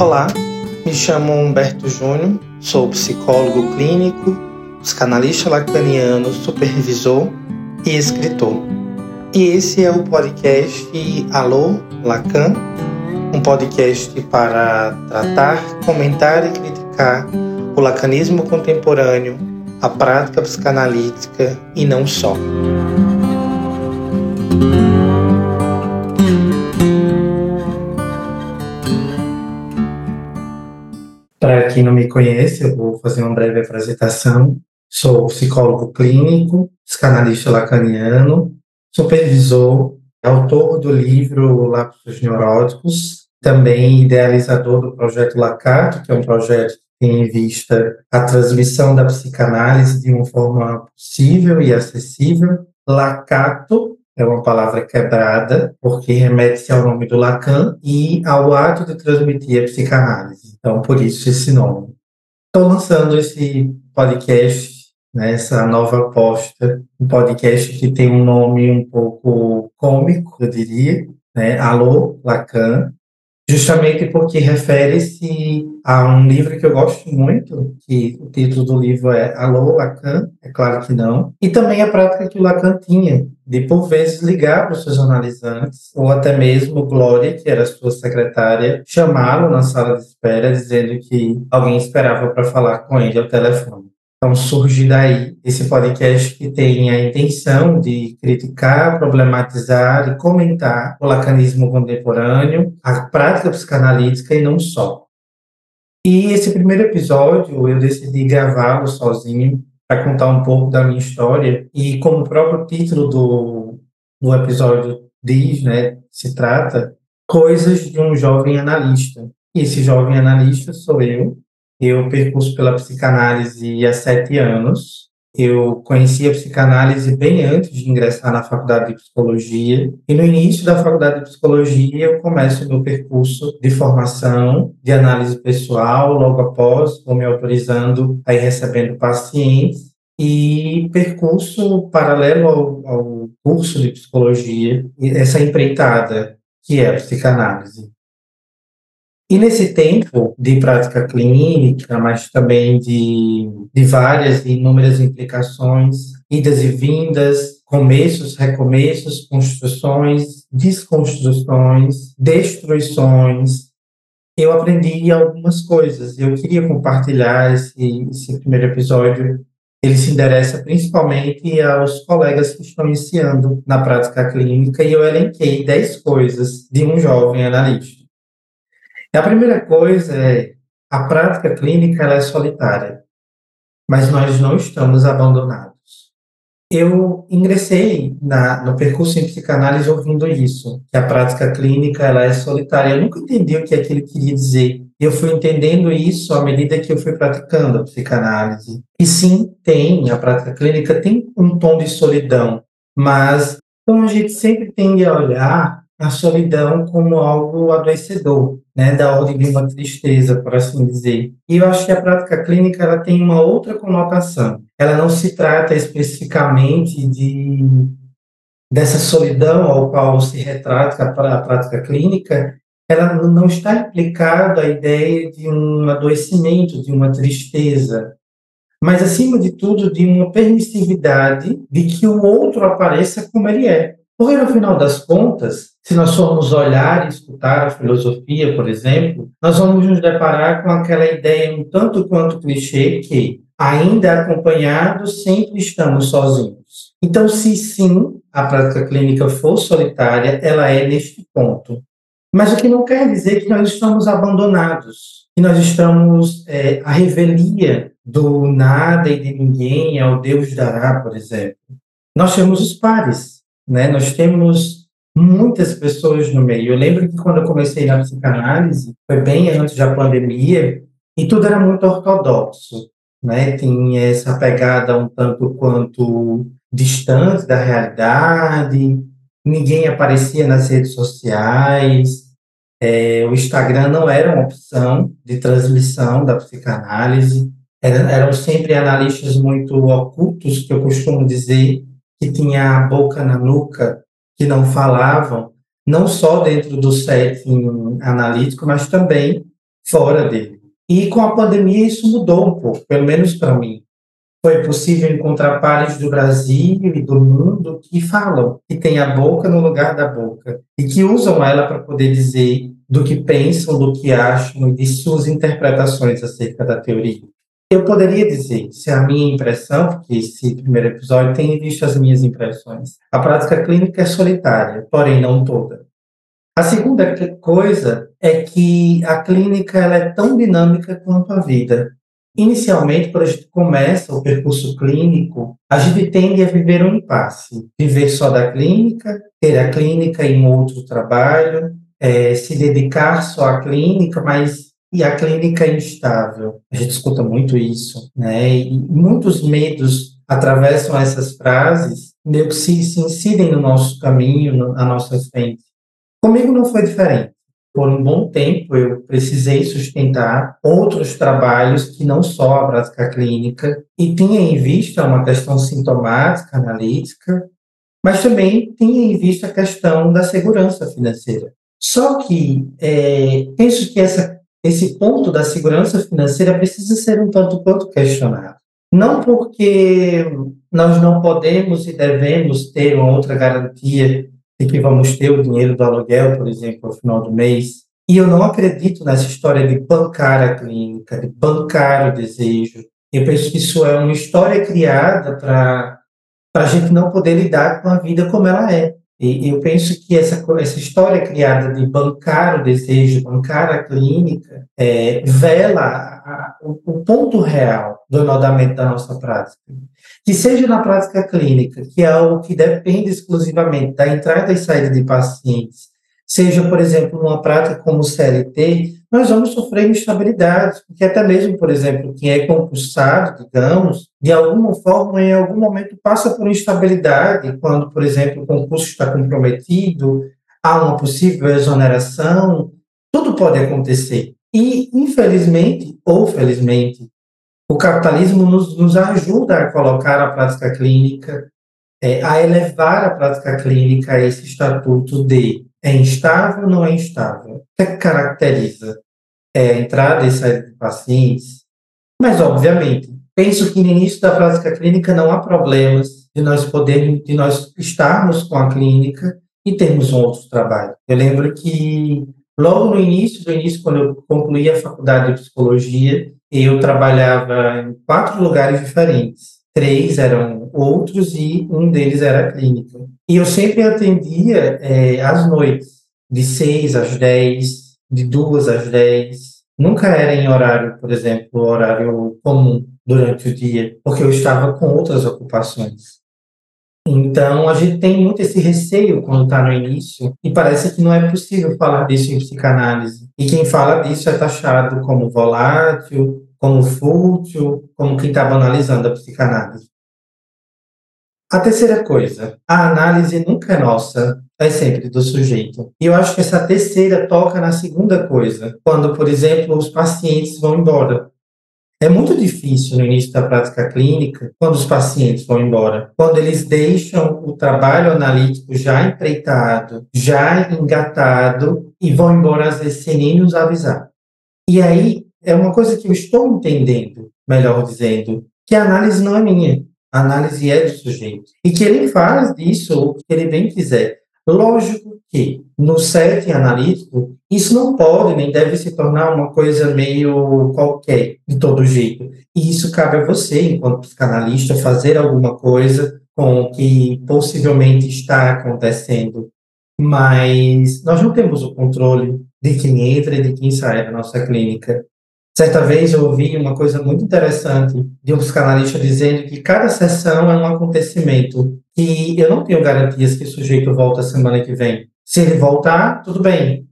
Olá, me chamo Humberto Júnior, sou psicólogo clínico, psicanalista lacaniano, supervisor e escritor. E esse é o podcast Alô Lacan, um podcast para tratar, comentar e criticar o lacanismo contemporâneo, a prática psicanalítica e não só. Para quem não me conhece, eu vou fazer uma breve apresentação. Sou psicólogo clínico, psicanalista lacaniano, supervisor, autor do livro Lapsos Neuróticos, também idealizador do projeto Lacato, que é um projeto que tem em vista a transmissão da psicanálise de uma forma possível e acessível. Lacato é uma palavra quebrada, porque remete-se ao nome do Lacan e ao ato de transmitir a psicanálise. Então, por isso esse nome. Estou lançando esse podcast, né, essa nova aposta, um podcast que tem um nome um pouco cômico, eu diria, né, Alô Lacan, justamente porque refere-se a um livro que eu gosto muito, que o título do livro é Alô Lacan, é claro que não, e também a prática que o Lacan tinha de por vezes ligar para os seus analisantes, ou até mesmo Glória, que era sua secretária, chamá-lo na sala de espera dizendo que alguém esperava para falar com ele ao telefone. Então surge daí esse podcast que tem a intenção de criticar, problematizar e comentar o lacanismo contemporâneo, a prática psicanalítica e não só. E esse primeiro episódio eu decidi gravá-lo sozinho para contar um pouco da minha história e como o próprio título do, do episódio diz, né, se trata coisas de um jovem analista. E esse jovem analista sou eu, eu percurso pela psicanálise há sete anos. Eu conheci a psicanálise bem antes de ingressar na faculdade de psicologia. E no início da faculdade de psicologia, eu começo meu percurso de formação, de análise pessoal. Logo após, vou me autorizando a ir recebendo pacientes. E percurso paralelo ao, ao curso de psicologia, essa empreitada que é a psicanálise. E nesse tempo de prática clínica, mas também de, de várias e inúmeras implicações, idas e vindas, começos, recomeços, construções, desconstruções, destruições, eu aprendi algumas coisas. Eu queria compartilhar esse, esse primeiro episódio. Ele se endereça principalmente aos colegas que estão iniciando na prática clínica e eu elenquei 10 coisas de um jovem analista. A primeira coisa é a prática clínica é solitária, mas nós não estamos abandonados. Eu ingressei na, no percurso em psicanálise ouvindo isso, que a prática clínica ela é solitária. Eu nunca entendi o que aquilo queria dizer. Eu fui entendendo isso à medida que eu fui praticando a psicanálise. E sim, tem, a prática clínica tem um tom de solidão, mas então a gente sempre tende a olhar a solidão como algo adoecedor, né, da ordem de uma tristeza, por assim dizer. E eu acho que a prática clínica ela tem uma outra conotação. Ela não se trata especificamente de dessa solidão ao qual se retrata a prática clínica, ela não está implicada a ideia de um adoecimento, de uma tristeza, mas acima de tudo de uma permissividade de que o outro apareça como ele é. Porque, no final das contas, se nós formos olhar e escutar a filosofia, por exemplo, nós vamos nos deparar com aquela ideia um tanto quanto clichê que, ainda acompanhados, sempre estamos sozinhos. Então, se sim, a prática clínica for solitária, ela é neste ponto. Mas o que não quer dizer que nós estamos abandonados, que nós estamos é, à revelia do nada e de ninguém, ao Deus dará, por exemplo. Nós temos os pares, né? Nós temos muitas pessoas no meio. Eu lembro que quando eu comecei na psicanálise, foi bem antes da pandemia, e tudo era muito ortodoxo, né? Tinha essa pegada um tanto quanto distante da realidade, ninguém aparecia nas redes sociais, é, o Instagram não era uma opção de transmissão da psicanálise, eram, eram sempre analistas muito ocultos, que eu costumo dizer, que tinha a boca na nuca, que não falavam, não só dentro do setting analítico, mas também fora dele. E com a pandemia isso mudou um pouco, pelo menos para mim. Foi possível encontrar pares do Brasil e do mundo que falam, que têm a boca no lugar da boca e que usam ela para poder dizer do que pensam, do que acham e de suas interpretações acerca da teoria. Eu poderia dizer, se a minha impressão, porque esse primeiro episódio tem visto as minhas impressões, a prática clínica é solitária, porém não toda. A segunda coisa é que a clínica ela é tão dinâmica quanto a vida. Inicialmente, quando a gente começa o percurso clínico, a gente tende a viver um impasse. Viver só da clínica, ter a clínica em outro trabalho, é, se dedicar só à clínica, mas e a clínica é instável. A gente escuta muito isso, né? E muitos medos atravessam essas frases, meio que se, se incidem no nosso caminho, no, na nossa frente. Comigo não foi diferente. Por um bom tempo, eu precisei sustentar outros trabalhos que não só a prática clínica, e tinha em vista uma questão sintomática, analítica, mas também tinha em vista a questão da segurança financeira. Só que é, penso que essa, esse ponto da segurança financeira precisa ser um tanto quanto questionado. Não porque nós não podemos e devemos ter uma outra garantia de que vamos ter o dinheiro do aluguel, por exemplo, ao final do mês. E eu não acredito nessa história de bancar a clínica, de bancar o desejo. Eu penso que isso é uma história criada para a gente não poder lidar com a vida como ela é. E eu penso que essa, essa história criada de bancar o desejo, bancar a clínica, é, vela a, o, o, ponto real do enodamento da nossa prática. Que seja na prática clínica, que é algo que depende exclusivamente da entrada e saída de pacientes, seja, por exemplo, numa prática como o CLT, nós vamos sofrer instabilidades, porque até mesmo, por exemplo, quem é concursado, digamos, de alguma forma, em algum momento passa por instabilidade, quando, por exemplo, o concurso está comprometido, há uma possível exoneração, tudo pode acontecer. E, infelizmente, ou felizmente, o capitalismo nos, nos ajuda a colocar a prática clínica, é, a elevar a prática clínica a esse estatuto de é instável ou não é instável? O que, é que caracteriza é, entrada e saída de pacientes? Mas, obviamente, penso que no início da prática clínica não há problemas de nós podermos, de nós estarmos com a clínica e termos um outro trabalho. Eu lembro que logo no início do início, quando eu concluí a faculdade de psicologia, eu trabalhava em quatro lugares diferentes três eram outros e um deles era a clínica. E eu sempre atendia é, às noites, de seis às dez, de duas às dez. Nunca era em horário, por exemplo, horário comum durante o dia, porque eu estava com outras ocupações. Então, a gente tem muito esse receio quando está no início, e parece que não é possível falar disso em psicanálise. E quem fala disso é taxado como volátil, como fútil, como quem está banalizando a psicanálise. A terceira coisa, a análise nunca é nossa, é sempre do sujeito. E eu acho que essa terceira toca na segunda coisa, quando, por exemplo, os pacientes vão embora. É muito difícil no início da prática clínica, quando os pacientes vão embora, quando eles deixam o trabalho analítico já empreitado, já engatado e vão embora às vezes sem nem nos avisar. E aí é uma coisa que eu estou entendendo, melhor dizendo, que a análise não é minha, a análise é do sujeito. E que ele faz disso o que ele bem quiser. Lógico que, no setting analítico, isso não pode nem deve se tornar uma coisa meio qualquer, de todo jeito. E isso cabe a você, enquanto psicanalista, fazer alguma coisa com o que possivelmente está acontecendo. Mas nós não temos o controle de quem entra e de quem sai da nossa clínica. Certa vez eu ouvi uma coisa muito interessante de um psicanalista dizendo que cada sessão é um acontecimento e eu não tenho garantias que o sujeito volta semana que vem. Se ele voltar, tudo bem.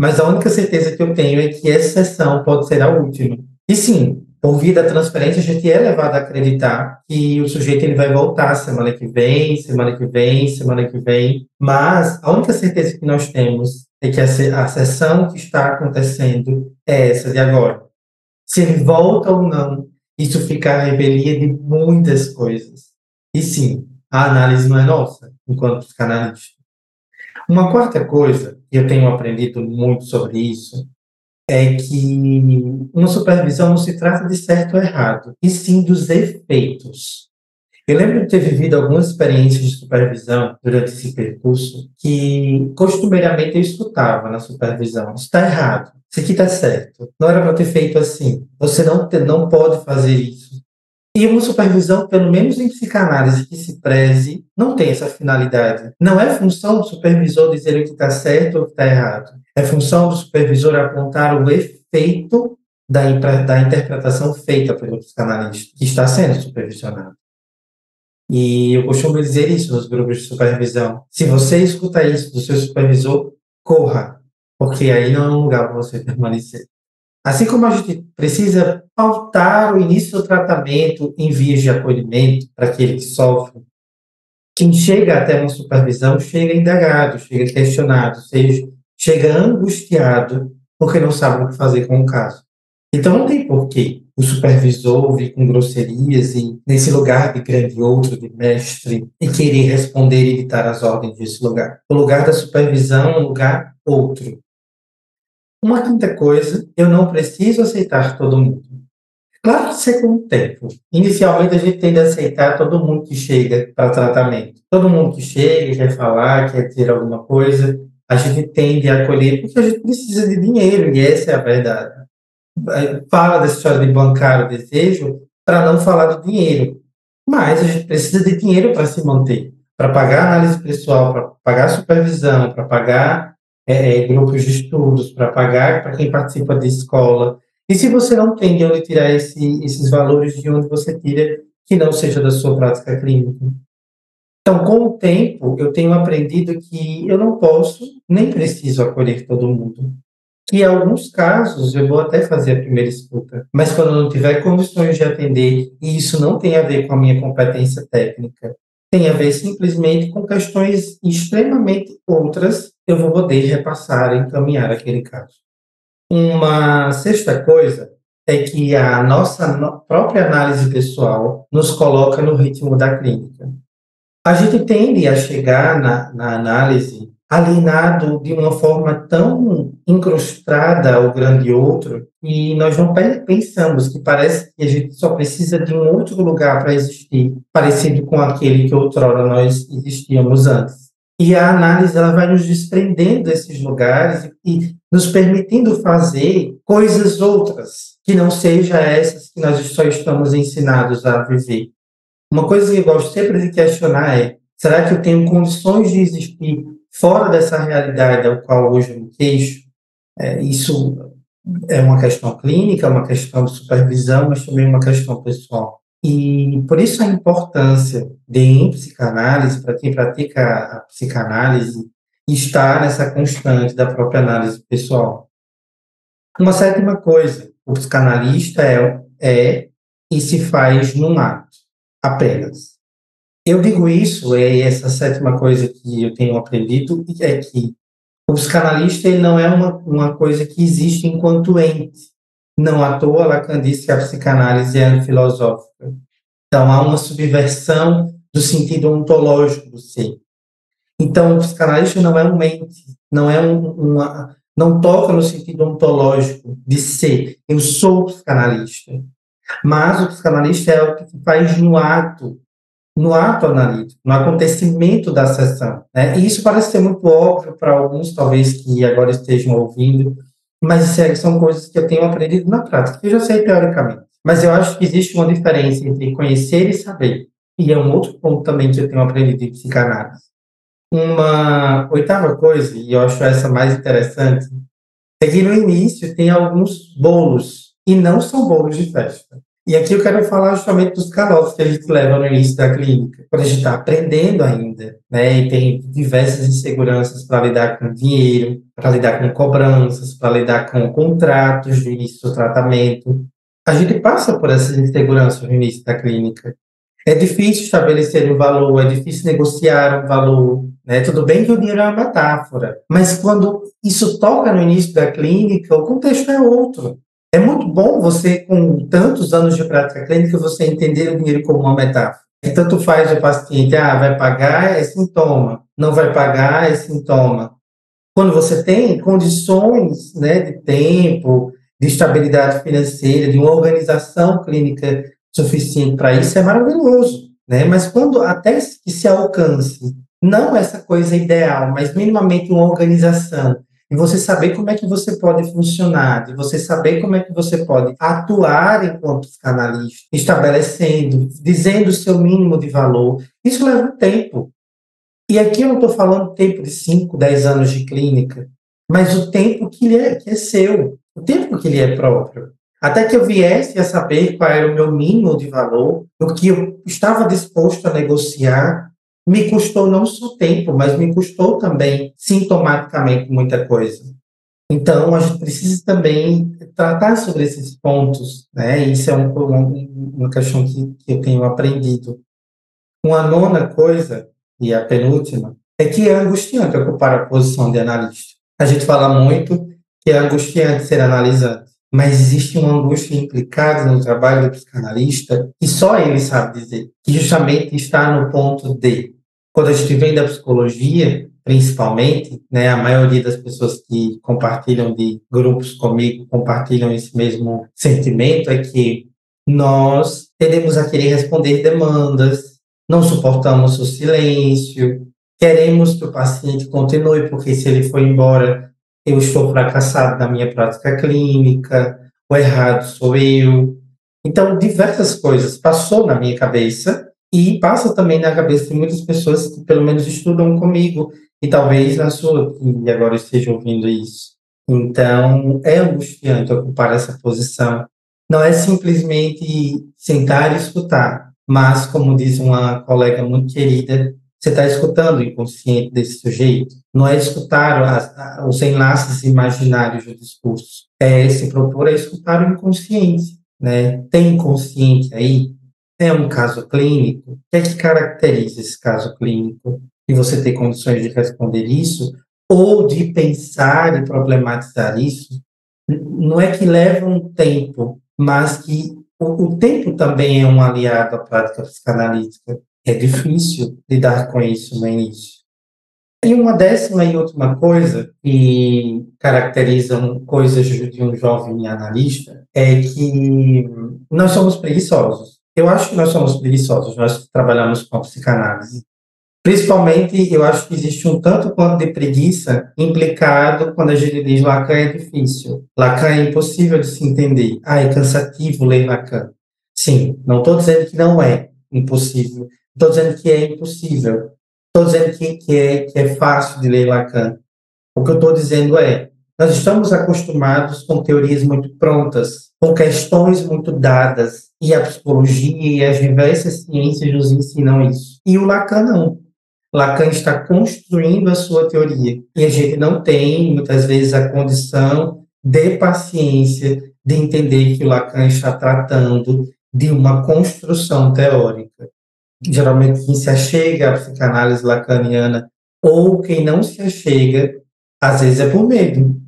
Mas a única certeza que eu tenho é que essa sessão pode ser a última. E sim, por via da transferência, a gente é levado a acreditar que o sujeito ele vai voltar semana que vem, semana que vem, semana que vem. Mas a única certeza que nós temos é que a, sessão que está acontecendo é essa de agora. Se ele volta ou não, isso fica a revelia de muitas coisas. E sim, a análise não é nossa, enquanto psicanalista. Uma quarta coisa, e eu tenho aprendido muito sobre isso, é que uma supervisão não se trata de certo ou errado, e sim dos efeitos. Eu lembro de ter vivido algumas experiências de supervisão durante esse percurso que costumeiramente eu escutava na supervisão. Está errado, isso aqui está certo. Não era para ter feito assim. Você não, te, não pode fazer isso. E uma supervisão, pelo menos em psicanálise que se preze, não tem essa finalidade. Não é função do supervisor dizer o que está certo ou o que está errado. É função do supervisor apontar o efeito da, da interpretação feita pelo psicanalista, que está sendo supervisionado. E eu costumo dizer isso nos grupos de supervisão. Se você escuta isso do seu supervisor, corra, porque aí não é um lugar para você permanecer. Assim como a gente precisa pautar o início do tratamento em vias de acolhimento para aquele que sofre, quem chega até uma supervisão chega indagado, chega questionado, seja, chega angustiado porque não sabe o que fazer com o caso. Então não tem porquê o supervisor vir com grosserias e nesse lugar de grande outro, de mestre, e querer responder e evitar as ordens desse lugar. O lugar da supervisão é um lugar outro. Uma quinta coisa, eu não preciso aceitar todo mundo. Claro que isso é com o tempo. Inicialmente, a gente tende a aceitar todo mundo que chega para tratamento. Todo mundo que chega, quer falar, quer dizer alguma coisa, a gente tende a acolher porque a gente precisa de dinheiro, e essa é a verdade. Fala dessa história de bancar o desejo para não falar do dinheiro. Mas a gente precisa de dinheiro para se manter, para pagar análise pessoal, para pagar supervisão, para pagar é, é, grupos de estudos, para pagar para quem participa de escola. E se você não tem de onde tirar esse, esses valores, de onde você tira que não seja da sua prática clínica? Então, com o tempo, eu tenho aprendido que eu não posso, nem preciso acolher todo mundo. Que em alguns casos eu vou até fazer a primeira escuta, mas quando eu não tiver condições de atender, e isso não tem a ver com a minha competência técnica, tem a ver simplesmente com questões extremamente outras, eu vou poder repassar encaminhar aquele caso. Uma sexta coisa é que a nossa própria análise pessoal nos coloca no ritmo da clínica. A gente tende a chegar na, na análise alienado de uma forma tão incrustada ao grande outro e nós não pensamos que parece que a gente só precisa de um outro lugar para existir, parecido com aquele que outrora nós existíamos antes. E a análise ela vai nos desprendendo desses lugares e nos permitindo fazer coisas outras, que não sejam essas que nós só estamos ensinados a viver. Uma coisa que eu gosto sempre de questionar é: será que eu tenho condições de existir fora dessa realidade ao qual hoje eu me queixo, é, isso é uma questão clínica, uma questão de supervisão, mas também uma questão pessoal. E por isso a importância de, em psicanálise, para quem pratica a psicanálise, estar nessa constante da própria análise pessoal. Uma sétima coisa, o psicanalista é, é e se faz num ato, apenas. Eu digo isso, é essa sétima coisa que eu tenho aprendido, é que o psicanalista ele não é uma, uma coisa que existe enquanto ente. Não à toa Lacan disse que a psicanálise é filosófica. Então, há uma subversão do sentido ontológico do ser. Então, o psicanalista não é um ente, não é um, uma, não toca no sentido ontológico de ser. Eu sou psicanalista. Mas o psicanalista é o que faz no ato no ato analítico, no acontecimento da sessão. Né? E isso parece ser muito óbvio para alguns, talvez, que agora estejam ouvindo, mas é, são coisas que eu tenho aprendido na prática, que eu já sei teoricamente. Mas eu acho que existe uma diferença entre conhecer e saber. E é um outro ponto também que eu tenho aprendido em psicanálise. Uma oitava coisa, e eu acho essa mais interessante, é que no início tem alguns bolos, e não são bolos de festa. E aqui eu quero falar justamente dos calotes que a gente leva no início da clínica, quando a gente está aprendendo ainda, né? E tem diversas inseguranças para lidar com dinheiro, para lidar com cobranças, para lidar com contratos de início do tratamento. A gente passa por essas inseguranças no início da clínica. É difícil estabelecer um valor, é difícil negociar um valor, né? Tudo bem que o dinheiro é uma metáfora, mas quando isso toca no início da clínica, o contexto é outro. É muito bom você, com tantos anos de prática clínica, você entender o dinheiro como uma metáfora. E tanto faz o paciente, ah, vai pagar é sintoma, não vai pagar é sintoma. Quando você tem condições né, de tempo, de estabilidade financeira, de uma organização clínica suficiente para isso, é maravilhoso. Né? Mas quando até que se alcance, não essa coisa ideal, mas minimamente uma organização, e você saber como é que você pode funcionar, de você saber como é que você pode atuar enquanto psicanalista, estabelecendo, dizendo o seu mínimo de valor, isso leva um tempo. E aqui eu não estou falando tempo de 5, 10 anos de clínica, mas o tempo que, é, que é seu, o tempo que lhe é próprio. Até que eu viesse a saber qual era o meu mínimo de valor, o que eu estava disposto a negociar, me custou não só tempo, mas me custou também sintomaticamente muita coisa. Então, a gente precisa também tratar sobre esses pontos, né? Isso é um, um, uma questão que, que eu tenho aprendido. Uma nona coisa, e a penúltima, é que é angustiante ocupar a posição de analista. A gente fala muito que é angustiante ser analisante mas existe uma angústia implicada no trabalho do psicanalista que só ele sabe dizer, que justamente está no ponto de, quando a gente vem da psicologia, principalmente, né, a maioria das pessoas que compartilham de grupos comigo compartilham esse mesmo sentimento, é que nós tendemos a querer responder demandas, não suportamos o silêncio, queremos que o paciente continue, porque se ele for embora, eu estou fracassado na minha prática clínica, o errado sou eu. Então, diversas coisas passou na minha cabeça e passa também na cabeça de muitas pessoas que pelo menos estudam comigo e talvez na sua que agora esteja ouvindo isso. Então, é angustiante ocupar essa posição. Não é simplesmente sentar e escutar, mas, como diz uma colega muito querida, você está escutando o inconsciente desse sujeito. Não é escutar as, os enlaces imaginários do discurso. É se propor a escutar o inconsciente. Né? Tem inconsciente aí? É um caso clínico? O que é que caracteriza esse caso clínico? E você ter condições de responder isso? Ou de pensar e problematizar isso? Não é que leva um tempo, mas que o, o tempo também é um aliado à prática psicanalítica é difícil lidar com isso no início. E uma décima e última coisa que caracterizam coisas de um jovem analista é que nós somos preguiçosos. Eu acho que nós somos preguiçosos, nós trabalhamos com psicanálise. Principalmente, eu acho que existe um tanto quanto de preguiça implicado quando a gente diz Lacan é difícil. Lacan é impossível de se entender. Ah, é cansativo ler Lacan. Sim, não estou dizendo que não é impossível, Estou dizendo que é impossível. Estou dizendo que, que, é, que é fácil de ler Lacan. O que eu estou dizendo é, nós estamos acostumados com teorias muito prontas, com questões muito dadas, e a psicologia e as diversas ciências nos ensinam isso. E o Lacan não. Lacan está construindo a sua teoria. E a gente não tem, muitas vezes, a condição de paciência de entender que o Lacan está tratando de uma construção teórica geralmente quem se achega à psicanálise lacaniana ou quem não se achega, às vezes é por medo.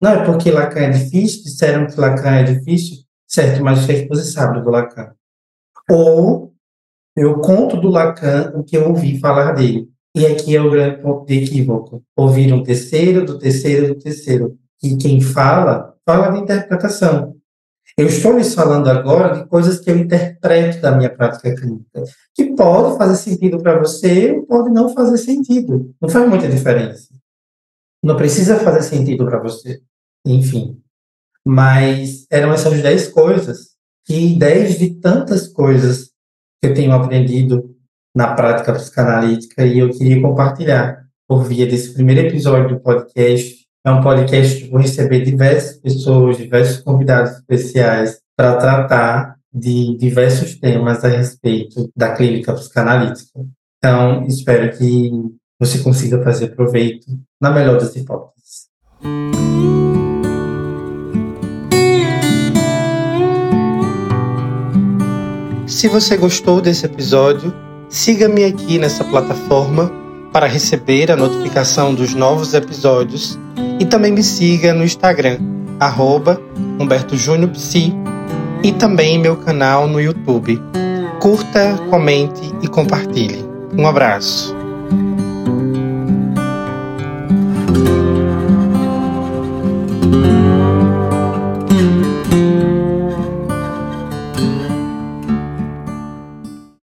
Não é porque Lacan é difícil, disseram que Lacan é difícil, certo, mas o é você sabe do Lacan? Ou eu conto do Lacan o que eu ouvi falar dele. E aqui é o grande ponto de equívoco. Ouvir um terceiro, do terceiro, do terceiro. E quem fala, fala de interpretação. Eu estou lhes falando agora de coisas que eu interpreto da minha prática clínica, que pode fazer sentido para você ou pode não fazer sentido. Não faz muita diferença. Não precisa fazer sentido para você. Enfim. Mas eram essas dez coisas, que dez de tantas coisas que eu tenho aprendido na prática psicanalítica e eu queria compartilhar por via desse primeiro episódio do podcast é um podcast que vou receber diversas pessoas, diversos convidados especiais para tratar de diversos temas a respeito da clínica psicanalítica. Então, espero que você consiga fazer proveito na melhor das hipóteses. Se você gostou desse episódio, siga-me aqui nessa plataforma para receber a notificação dos novos episódios e também me siga no Instagram, arroba Humberto Júnior Psi, e também meu canal no YouTube. Curta, comente e compartilhe. Um abraço.